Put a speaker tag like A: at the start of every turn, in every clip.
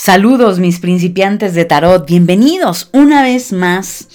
A: Saludos mis principiantes de tarot, bienvenidos una vez más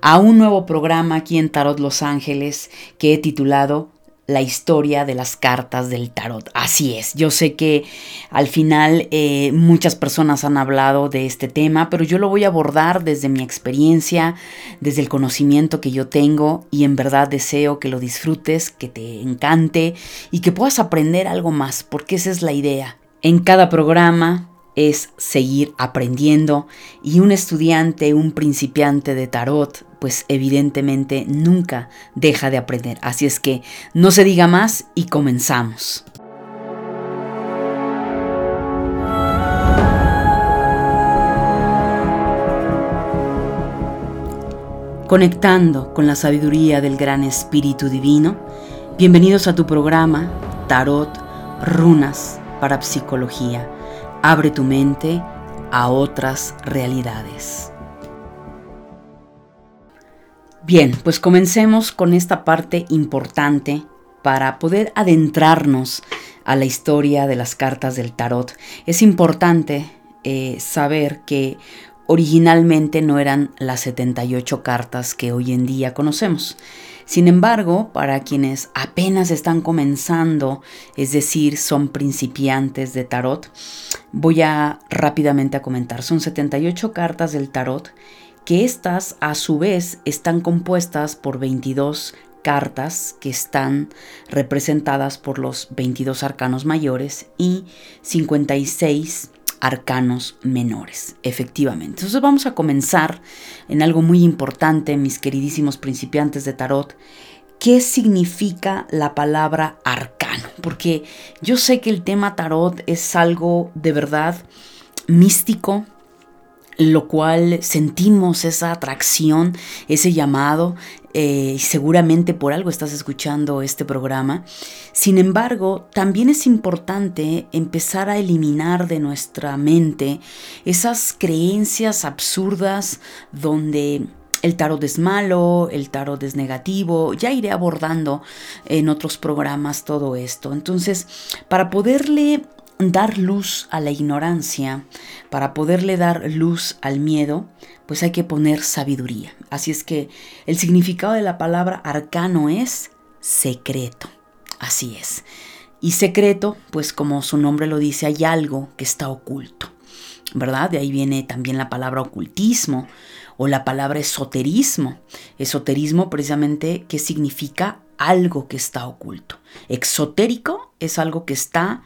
A: a un nuevo programa aquí en Tarot Los Ángeles que he titulado La historia de las cartas del tarot. Así es, yo sé que al final eh, muchas personas han hablado de este tema, pero yo lo voy a abordar desde mi experiencia, desde el conocimiento que yo tengo y en verdad deseo que lo disfrutes, que te encante y que puedas aprender algo más, porque esa es la idea. En cada programa es seguir aprendiendo y un estudiante, un principiante de tarot, pues evidentemente nunca deja de aprender. Así es que no se diga más y comenzamos. Conectando con la sabiduría del gran Espíritu Divino, bienvenidos a tu programa Tarot Runas para Psicología Abre tu mente a otras realidades. Bien, pues comencemos con esta parte importante para poder adentrarnos a la historia de las cartas del tarot. Es importante eh, saber que originalmente no eran las 78 cartas que hoy en día conocemos. Sin embargo, para quienes apenas están comenzando, es decir, son principiantes de tarot, voy a rápidamente a comentar. Son 78 cartas del tarot que estas a su vez están compuestas por 22 cartas que están representadas por los 22 arcanos mayores y 56 arcanos menores, efectivamente. Entonces vamos a comenzar en algo muy importante, mis queridísimos principiantes de tarot. ¿Qué significa la palabra arcano? Porque yo sé que el tema tarot es algo de verdad místico, lo cual sentimos esa atracción, ese llamado, eh, y seguramente por algo estás escuchando este programa. Sin embargo, también es importante empezar a eliminar de nuestra mente esas creencias absurdas donde el tarot es malo, el tarot es negativo, ya iré abordando en otros programas todo esto. Entonces, para poderle dar luz a la ignorancia, para poderle dar luz al miedo, pues hay que poner sabiduría. Así es que el significado de la palabra arcano es secreto. Así es. Y secreto, pues como su nombre lo dice, hay algo que está oculto. ¿Verdad? De ahí viene también la palabra ocultismo o la palabra esoterismo. Esoterismo precisamente que significa algo que está oculto. Exotérico es algo que está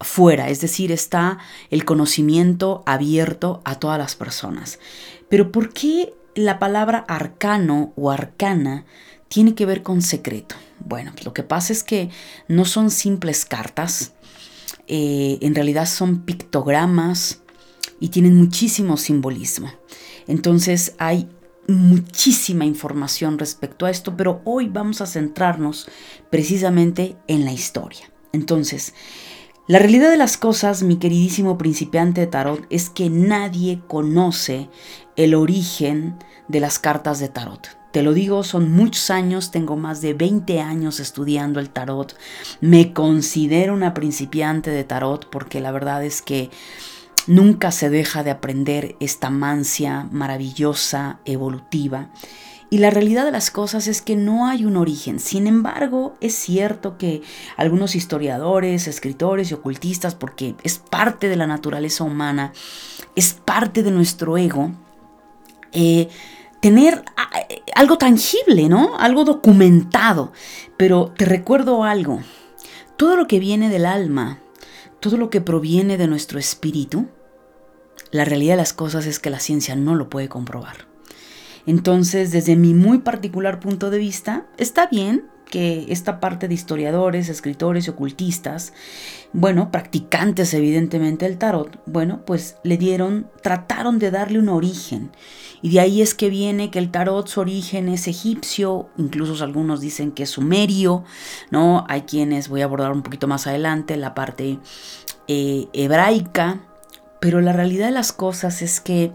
A: fuera, es decir, está el conocimiento abierto a todas las personas. Pero ¿por qué la palabra arcano o arcana tiene que ver con secreto? Bueno, lo que pasa es que no son simples cartas, eh, en realidad son pictogramas y tienen muchísimo simbolismo. Entonces hay muchísima información respecto a esto, pero hoy vamos a centrarnos precisamente en la historia. Entonces, la realidad de las cosas, mi queridísimo principiante de tarot, es que nadie conoce el origen de las cartas de tarot. Te lo digo, son muchos años, tengo más de 20 años estudiando el tarot. Me considero una principiante de tarot porque la verdad es que nunca se deja de aprender esta mancia maravillosa, evolutiva. Y la realidad de las cosas es que no hay un origen. Sin embargo, es cierto que algunos historiadores, escritores y ocultistas, porque es parte de la naturaleza humana, es parte de nuestro ego, eh, tener algo tangible, ¿no? Algo documentado. Pero te recuerdo algo. Todo lo que viene del alma, todo lo que proviene de nuestro espíritu, la realidad de las cosas es que la ciencia no lo puede comprobar. Entonces, desde mi muy particular punto de vista, está bien que esta parte de historiadores, escritores y ocultistas, bueno, practicantes evidentemente del tarot, bueno, pues le dieron, trataron de darle un origen. Y de ahí es que viene que el tarot su origen es egipcio, incluso algunos dicen que es sumerio, ¿no? Hay quienes, voy a abordar un poquito más adelante, la parte eh, hebraica, pero la realidad de las cosas es que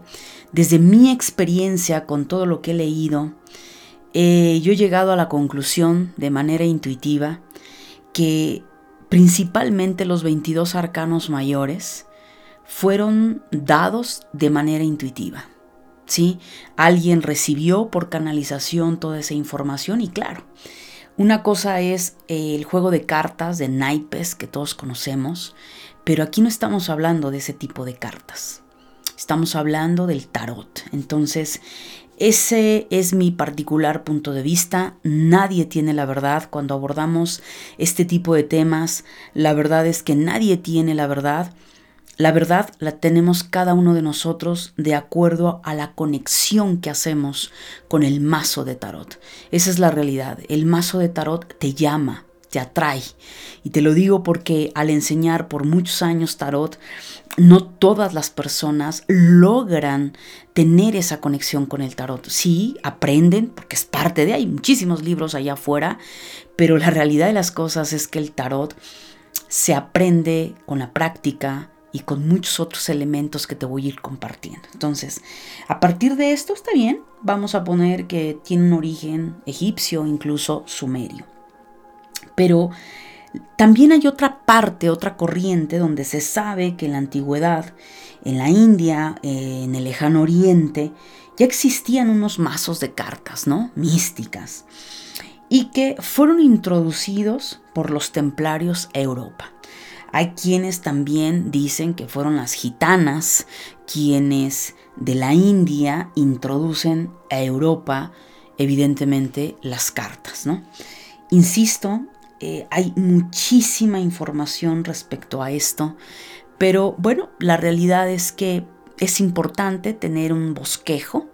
A: desde mi experiencia con todo lo que he leído, eh, yo he llegado a la conclusión de manera intuitiva que principalmente los 22 arcanos mayores fueron dados de manera intuitiva. ¿Sí? Alguien recibió por canalización toda esa información y claro, una cosa es el juego de cartas de naipes que todos conocemos, pero aquí no estamos hablando de ese tipo de cartas. Estamos hablando del tarot. Entonces, ese es mi particular punto de vista. Nadie tiene la verdad cuando abordamos este tipo de temas. La verdad es que nadie tiene la verdad. La verdad la tenemos cada uno de nosotros de acuerdo a la conexión que hacemos con el mazo de tarot. Esa es la realidad. El mazo de tarot te llama, te atrae. Y te lo digo porque al enseñar por muchos años tarot, no todas las personas logran tener esa conexión con el tarot. Sí, aprenden, porque es parte de, hay muchísimos libros allá afuera, pero la realidad de las cosas es que el tarot se aprende con la práctica y con muchos otros elementos que te voy a ir compartiendo. Entonces, a partir de esto está bien, vamos a poner que tiene un origen egipcio, incluso sumerio. Pero también hay otra parte, otra corriente donde se sabe que en la antigüedad, en la India, eh, en el lejano oriente, ya existían unos mazos de cartas, ¿no? Místicas. Y que fueron introducidos por los templarios a Europa. Hay quienes también dicen que fueron las gitanas quienes de la India introducen a Europa, evidentemente, las cartas, ¿no? Insisto, eh, hay muchísima información respecto a esto, pero bueno, la realidad es que es importante tener un bosquejo.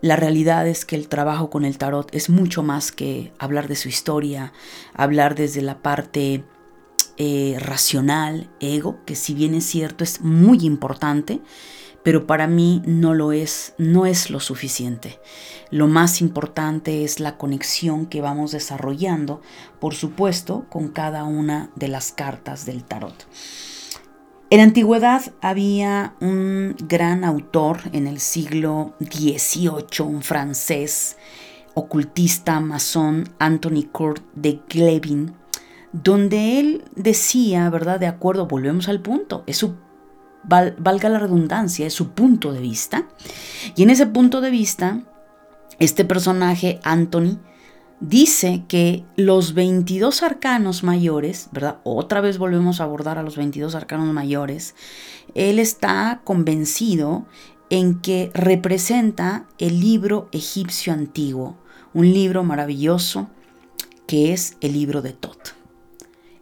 A: La realidad es que el trabajo con el tarot es mucho más que hablar de su historia, hablar desde la parte eh, racional, ego, que si bien es cierto es muy importante, pero para mí no lo es, no es lo suficiente. Lo más importante es la conexión que vamos desarrollando, por supuesto, con cada una de las cartas del tarot. En la antigüedad había un gran autor en el siglo XVIII, un francés ocultista masón, Anthony Court de Glevin, donde él decía, ¿verdad? De acuerdo, volvemos al punto, es su valga la redundancia, es su punto de vista. Y en ese punto de vista, este personaje, Anthony, dice que los 22 arcanos mayores, ¿verdad? Otra vez volvemos a abordar a los 22 arcanos mayores. Él está convencido en que representa el libro egipcio antiguo, un libro maravilloso que es el libro de Tot.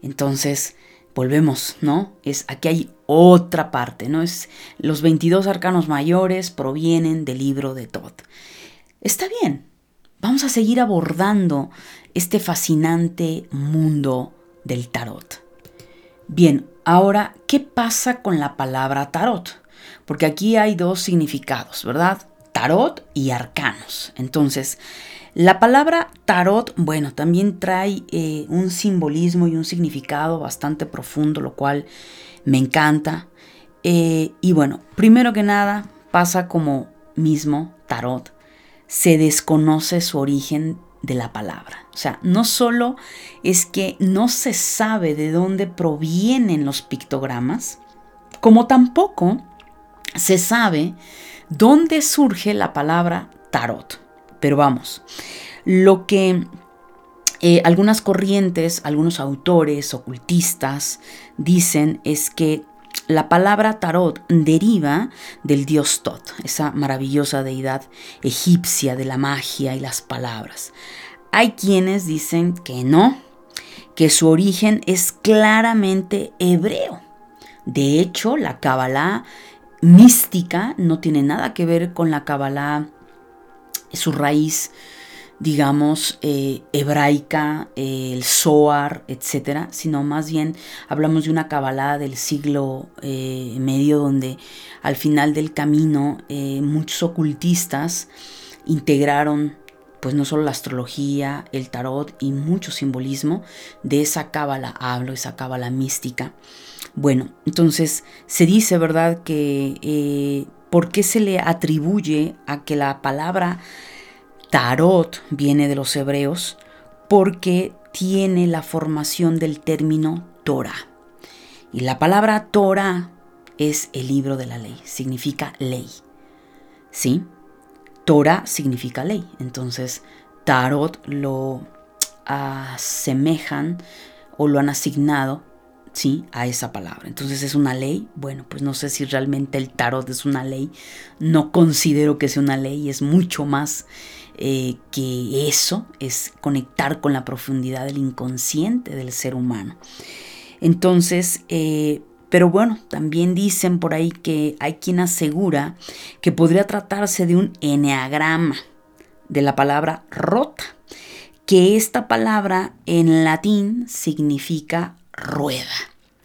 A: Entonces, volvemos, ¿no? Es aquí hay otra parte, ¿no? Es los 22 arcanos mayores provienen del libro de Tot. Está bien. Vamos a seguir abordando este fascinante mundo del tarot. Bien, ahora, ¿qué pasa con la palabra tarot? Porque aquí hay dos significados, ¿verdad? Tarot y arcanos. Entonces, la palabra tarot, bueno, también trae eh, un simbolismo y un significado bastante profundo, lo cual me encanta. Eh, y bueno, primero que nada, pasa como mismo tarot, se desconoce su origen de la palabra. O sea, no solo es que no se sabe de dónde provienen los pictogramas, como tampoco se sabe dónde surge la palabra tarot. Pero vamos, lo que eh, algunas corrientes, algunos autores ocultistas dicen es que la palabra tarot deriva del dios Tot, esa maravillosa deidad egipcia de la magia y las palabras. Hay quienes dicen que no, que su origen es claramente hebreo. De hecho, la Kabbalah mística no tiene nada que ver con la Kabbalah su raíz, digamos, eh, hebraica, eh, el Zohar, etcétera, sino más bien hablamos de una cabalada del siglo eh, medio donde al final del camino muchos ocultistas integraron pues no solo la astrología, el tarot y mucho simbolismo de esa cábala, hablo, esa cábala mística. Bueno, entonces se dice, ¿verdad?, que ¿Por qué se le atribuye a que la palabra tarot viene de los hebreos? Porque tiene la formación del término Torah. Y la palabra Torah es el libro de la ley, significa ley. ¿Sí? Torah significa ley. Entonces, Tarot lo asemejan o lo han asignado ¿sí? a esa palabra. Entonces es una ley. Bueno, pues no sé si realmente el tarot es una ley. No considero que sea una ley. Es mucho más eh, que eso. Es conectar con la profundidad del inconsciente del ser humano. Entonces, eh, pero bueno, también dicen por ahí que hay quien asegura que podría tratarse de un eneagrama de la palabra rota, que esta palabra en latín significa rueda.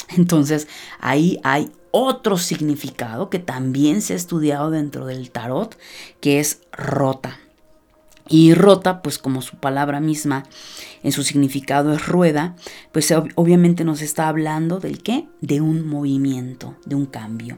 A: Entonces ahí hay otro significado que también se ha estudiado dentro del tarot, que es rota. Y rota, pues como su palabra misma en su significado es rueda, pues obviamente nos está hablando del qué? De un movimiento, de un cambio.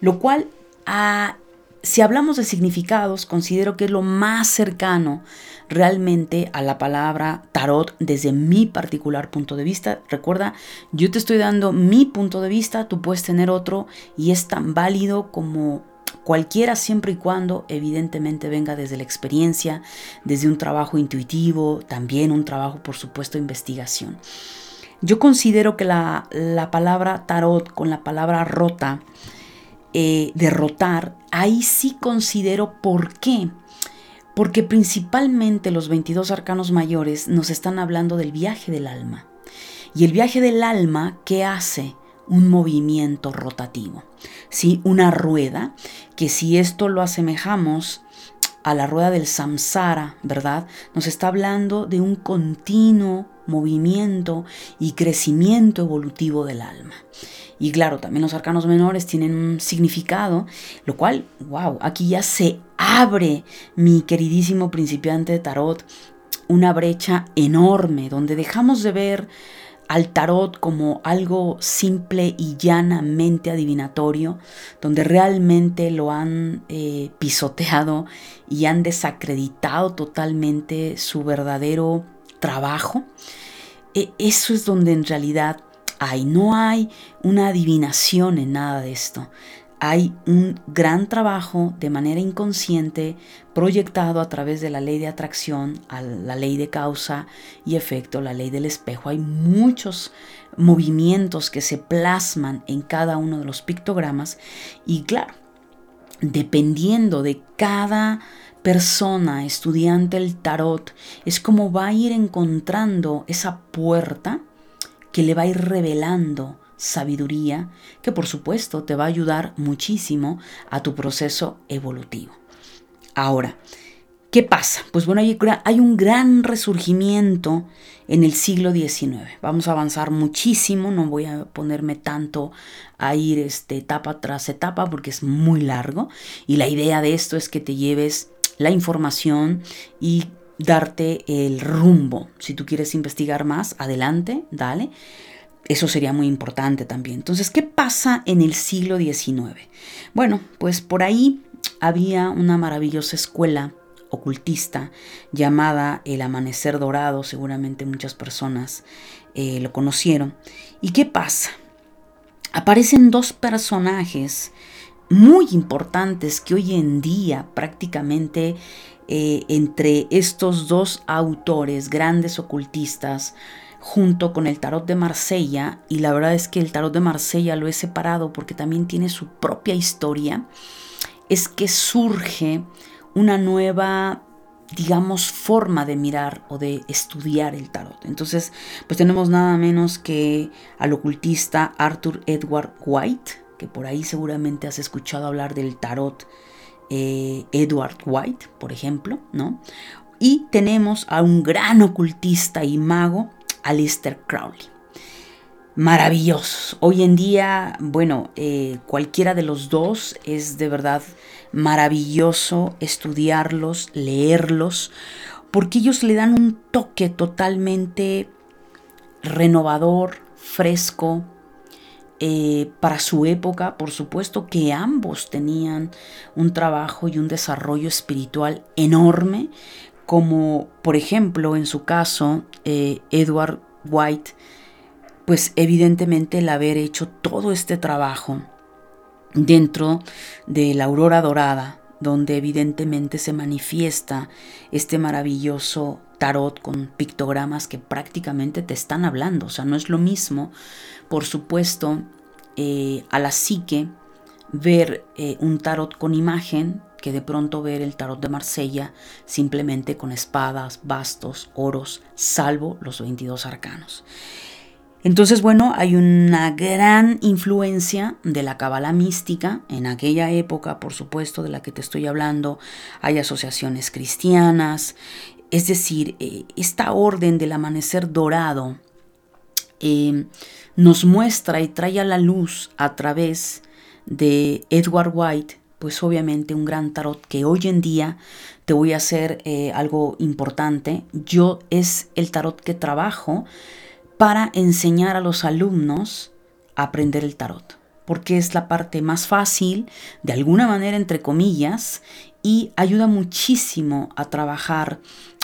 A: Lo cual, ah, si hablamos de significados, considero que es lo más cercano realmente a la palabra tarot desde mi particular punto de vista. Recuerda, yo te estoy dando mi punto de vista, tú puedes tener otro y es tan válido como cualquiera siempre y cuando evidentemente venga desde la experiencia, desde un trabajo intuitivo, también un trabajo por supuesto de investigación. Yo considero que la, palabra tarot con la palabra rota, eh, derrotar, ahí sí considero por qué. Porque principalmente los 22 arcanos mayores nos están hablando del viaje del alma. Y el viaje del alma, ¿qué hace? un movimiento rotativo, ¿sí? una rueda, que si esto lo asemejamos a la rueda del samsara, ¿verdad? Nos está hablando de un continuo movimiento y crecimiento evolutivo del alma. Y claro, también los arcanos menores tienen un significado, lo cual, wow, aquí ya se abre, mi queridísimo principiante de tarot, una brecha enorme donde dejamos de ver al tarot como algo simple y llanamente adivinatorio, donde realmente lo han eh, pisoteado y han desacreditado totalmente su verdadero trabajo. E, eso es donde en realidad hay, no hay una adivinación en nada de esto hay un gran trabajo de manera inconsciente proyectado a través de la ley de atracción, a la ley de causa y efecto, la ley del espejo. Hay muchos movimientos que se plasman en cada uno de los pictogramas y claro, dependiendo de cada persona, estudiante del tarot, es como va a ir encontrando esa puerta que le va a ir revelando sabiduría que por supuesto te va a ayudar muchísimo a tu proceso evolutivo. Ahora, ¿qué pasa? Pues bueno, hay, un gran resurgimiento en el siglo XIX. Vamos a avanzar muchísimo, no voy a ponerme tanto a ir este, etapa tras etapa porque es muy largo y la idea de esto es que te lleves la información y darte el rumbo. Si tú quieres investigar más, adelante, dale. Eso sería muy importante también. Entonces, ¿qué pasa en el siglo XIX? Bueno, pues por ahí había una maravillosa escuela ocultista llamada El Amanecer Dorado, seguramente muchas personas eh, lo conocieron. ¿Y qué pasa? Aparecen dos personajes muy importantes que hoy en día prácticamente eh, entre estos dos autores, grandes ocultistas, junto con el tarot de Marsella y la verdad es que el tarot de Marsella lo he separado porque también tiene su propia historia, es que surge una nueva digamos, forma de mirar o de estudiar el tarot. Entonces, pues tenemos nada menos que al ocultista Arthur Edward White, que por ahí seguramente has escuchado hablar del tarot eh, Edward White, por ejemplo, ¿no? Y tenemos a un gran ocultista y mago Alistair Crowley. Maravillosos. Hoy en día, bueno, eh, cualquiera de los dos es de verdad maravilloso estudiarlos, leerlos, porque ellos le dan un toque totalmente renovador, fresco, eh, para su época, por supuesto que ambos tenían un trabajo y un desarrollo espiritual enorme, como por ejemplo en su caso eh, Edward White, pues evidentemente el haber hecho todo este trabajo dentro de la aurora dorada, donde evidentemente se manifiesta este maravilloso tarot con pictogramas que prácticamente te están hablando. O sea, no es lo mismo, por supuesto, eh, a la psique ver eh, un tarot con imagen que de pronto ver el tarot de Marsella simplemente con espadas, bastos, oros, salvo los 22 arcanos. Entonces, bueno, hay una gran influencia de la cabala mística en aquella época, por supuesto, de la que te estoy hablando. Hay asociaciones cristianas, es decir, eh, esta orden del amanecer dorado eh, nos muestra y trae a la luz a través de Edward White, pues obviamente un gran tarot que hoy en día te voy a hacer eh, algo importante. Yo es el tarot que trabajo para enseñar a los alumnos a aprender el tarot, porque es la parte más fácil, de alguna manera, entre comillas, y ayuda muchísimo a trabajar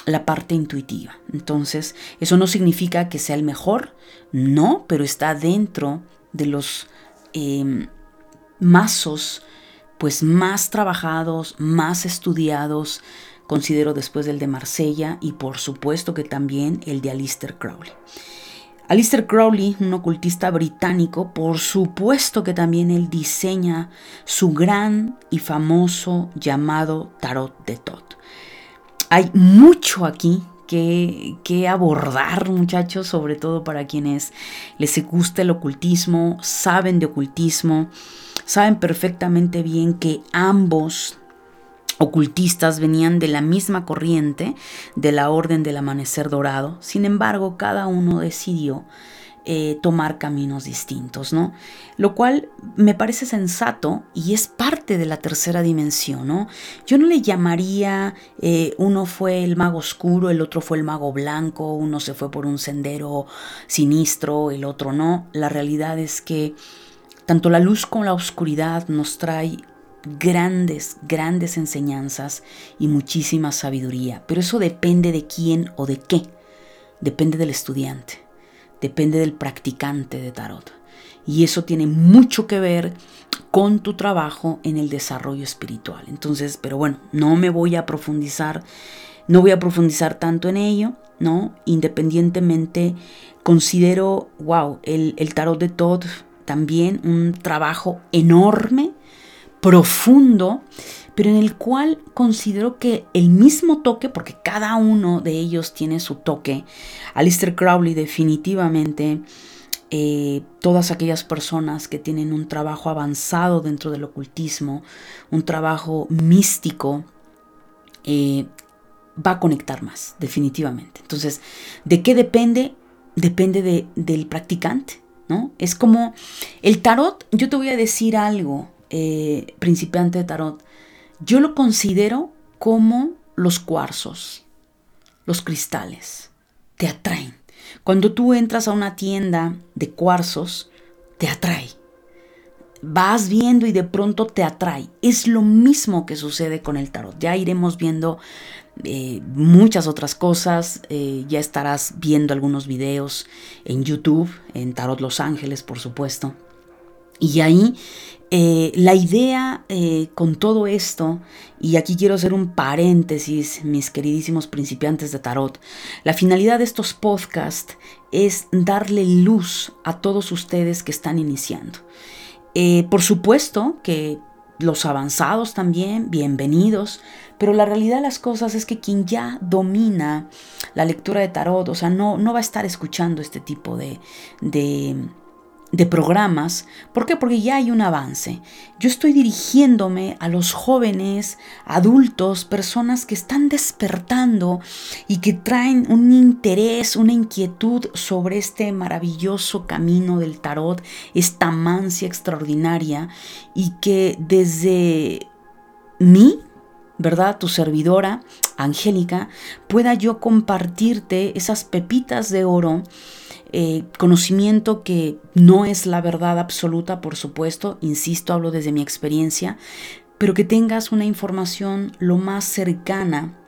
A: la parte intuitiva. Entonces, eso no significa que sea el mejor, no, pero está dentro de los em, mazos pues más trabajados, más estudiados, considero después del de Marsella y por supuesto que también el de Alistair Crowley. Alistair Crowley, un ocultista británico, por supuesto que también él diseña su gran y famoso llamado Tarot de Tot. Hay mucho aquí que, que, abordar, muchachos, sobre todo para quienes les gusta el ocultismo, saben de ocultismo, saben perfectamente bien que ambos ocultistas venían de la misma corriente de la Orden del Amanecer Dorado. Sin embargo, cada uno decidió eh, tomar caminos distintos, ¿no? Lo cual me parece sensato y es parte de la tercera dimensión, ¿no? Yo no le llamaría, eh, uno fue el mago oscuro, el otro fue el mago blanco, uno se fue por un sendero sinistro, el otro no. La realidad es que tanto la luz como la oscuridad nos trae grandes, grandes enseñanzas y muchísima sabiduría. Pero eso depende de quién o de qué. Depende del estudiante, depende del practicante de tarot. Y eso tiene mucho que ver con tu trabajo en el desarrollo espiritual. Entonces, pero bueno, no me voy a profundizar, no voy a profundizar tanto en ello, ¿no? Independientemente, considero, wow, el, el tarot de Todd también un trabajo enorme profundo, pero en el cual considero que el mismo toque, porque cada uno de ellos tiene su toque, Alistair Crowley definitivamente, eh, todas aquellas personas que tienen un trabajo avanzado dentro del ocultismo, un trabajo místico, eh, va a conectar más, definitivamente. Entonces, ¿de qué depende? Depende del practicante, ¿no? Es como el tarot, yo te voy a decir algo, eh, principiante de tarot, yo lo considero como los cuarzos, los cristales, te atraen. Cuando tú entras a una tienda de cuarzos, te atrae. Vas viendo y de pronto te atrae. Es lo mismo que sucede con el tarot. Ya iremos viendo eh, muchas otras cosas. Eh, ya estarás viendo algunos videos en YouTube, en Tarot Los Ángeles, por supuesto. Y ahí eh, la idea con todo esto, y aquí quiero hacer un paréntesis, mis queridísimos principiantes de tarot, la finalidad de estos podcasts es darle luz a todos ustedes que están iniciando. Eh, por supuesto que los avanzados también, bienvenidos, pero la realidad de las cosas es que quien ya domina la lectura de tarot, o sea, no, no va a estar escuchando este tipo de, de de programas. ¿Por qué? Porque ya hay un avance. Yo estoy dirigiéndome a los jóvenes, adultos, personas que están despertando y que traen un interés, una inquietud sobre este maravilloso camino del tarot, esta mancia extraordinaria y que desde mí, ¿verdad? Tu servidora, Angélica, pueda yo compartirte esas pepitas de oro eh, conocimiento que no es la verdad absoluta, por supuesto, insisto, hablo desde mi experiencia, pero que tengas una información lo más cercana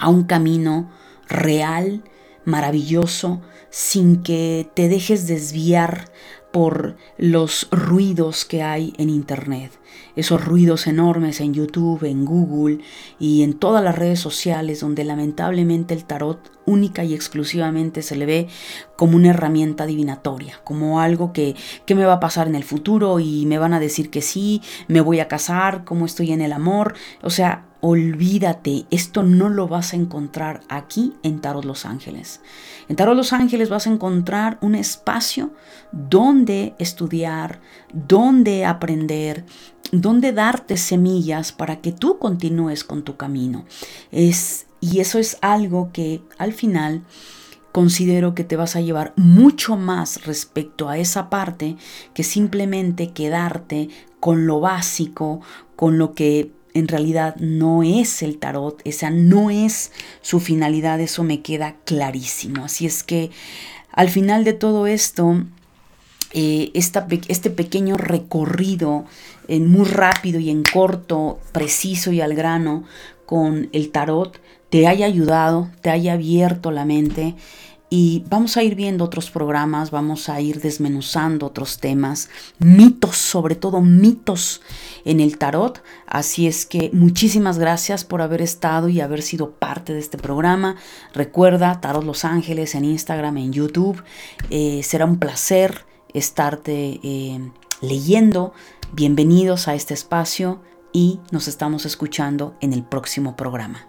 A: a un camino real, maravilloso, sin que te dejes desviar por los ruidos que hay en Internet, esos ruidos enormes en YouTube, en Google y en todas las redes sociales donde lamentablemente el tarot única y exclusivamente se le ve como una herramienta divinatoria, como algo que, que me va a pasar en el futuro y me van a decir que sí, me voy a casar, cómo estoy en el amor, o sea, olvídate, esto no lo vas a encontrar aquí en Tarot Los Ángeles. En Tarot Los Ángeles vas a encontrar un espacio donde estudiar, donde aprender, donde darte semillas para que tú continúes con tu camino. Es, y eso es algo que al final considero que te vas a llevar mucho más respecto a esa parte que simplemente quedarte con lo básico, con lo que en realidad no es el tarot, esa no es su finalidad, eso me queda clarísimo. Así es que al final de todo esto, eh, este pequeño recorrido en muy rápido y en corto, preciso y al grano con el tarot, te haya ayudado, te haya abierto la mente y vamos a ir viendo otros programas, vamos a ir desmenuzando otros temas, mitos, sobre todo mitos en el tarot. Así es que muchísimas gracias por haber estado y haber sido parte de este programa. Recuerda, Tarot Los Ángeles en Instagram, en YouTube. Eh, será un placer estarte eh, leyendo. Bienvenidos a este espacio y nos estamos escuchando en el próximo programa.